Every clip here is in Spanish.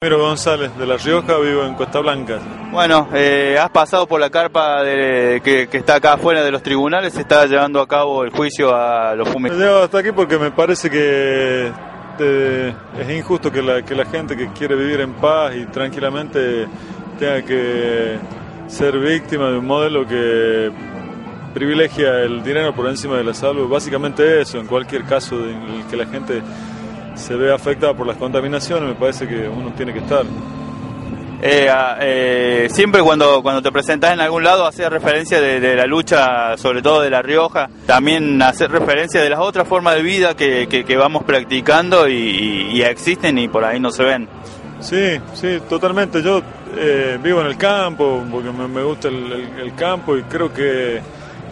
Miro González, de La Rioja, vivo en Costa Blanca. Bueno, eh, has pasado por la carpa de, que, está acá afuera de los tribunales, se está llevando a cabo el juicio a los fumigadores. Llego hasta aquí porque me parece que eh, es injusto que la, que la gente que quiere vivir en paz y tranquilamente tenga que ser víctima de un modelo que privilegia el dinero por encima de la salud. Básicamente eso, en cualquier caso en el que la gente se ve afectada por las contaminaciones, me parece que uno tiene que estar. Eh, ah, eh, siempre cuando, cuando te presentas en algún lado haces referencia de, la lucha, sobre todo de La Rioja, también hacer referencia de las otras formas de vida que, que, vamos practicando y, existen y por ahí no se ven. Sí, sí, totalmente. Yo eh, vivo en el campo porque me, gusta el, el, campo y creo que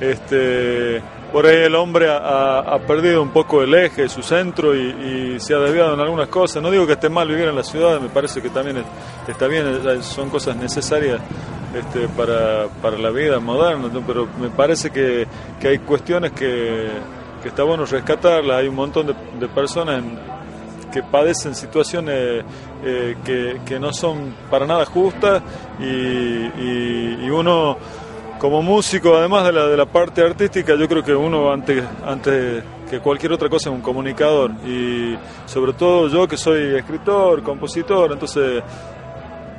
este por ahí el hombre ha, perdido un poco el eje, su centro y, se ha desviado en algunas cosas. No digo que esté mal vivir en la ciudad, me parece que también está bien, son cosas necesarias este, para, la vida moderna, pero me parece que, hay cuestiones que, está bueno rescatarlas. Hay un montón de, personas que padecen situaciones eh, que, no son para nada justas y uno como músico, además de la, de la parte artística, yo creo que uno antes, antes que cualquier otra cosa es un comunicador. Y sobre todo yo que soy escritor, compositor, entonces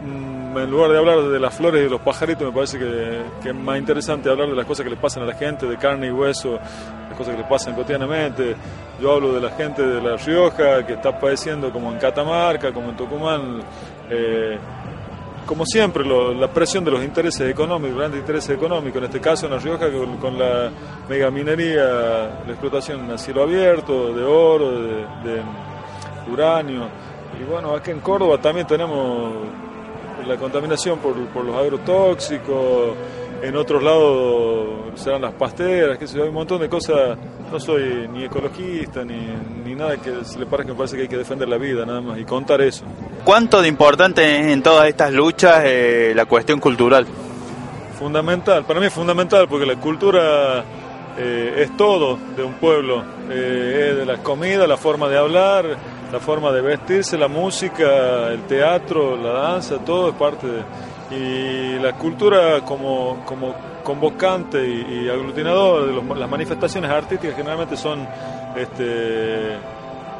mm, en lugar de hablar de las flores y de los pajaritos, me parece que, que, es más interesante hablar de las cosas que le pasan a la gente, de carne y hueso, las cosas que le pasan cotidianamente. Yo hablo de la gente de La Rioja que está padeciendo como en Catamarca, como en Tucumán. Eh, como siempre, la presión de los intereses económicos, grandes intereses económicos, en este caso en La Rioja con, la megaminería, la explotación a cielo abierto, de oro, de, uranio. Y bueno, aquí en Córdoba también tenemos la contaminación por, por los agrotóxicos, en otros lados serán las pasteras, que hay un montón de cosas. No soy ni ecologista ni, nada que se le parezca, me parece que hay que defender la vida nada más y contar eso. ¿Cuánto de importante en todas estas luchas eh, la cuestión cultural? Fundamental, para mí es fundamental porque la cultura eh, es todo de un pueblo, eh, es de la comida, la forma de hablar, la forma de vestirse, la música, el teatro, la danza, todo es parte de y la cultura como, como convocante y, aglutinador de las manifestaciones artísticas generalmente son este,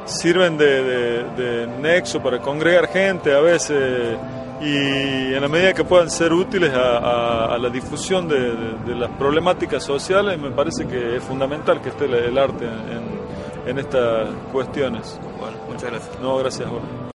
sirven de, nexo para congregar gente a veces y en la medida que puedan ser útiles a, la difusión de, las problemáticas sociales me parece que es fundamental que esté el, arte en, en estas cuestiones. Bueno, muchas gracias. No, gracias.